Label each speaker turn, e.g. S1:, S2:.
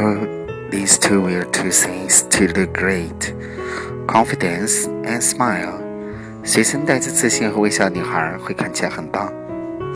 S1: Hello, these two will two things to look great: confidence and smile. 随身带着自信和微笑的女孩会看起来很棒。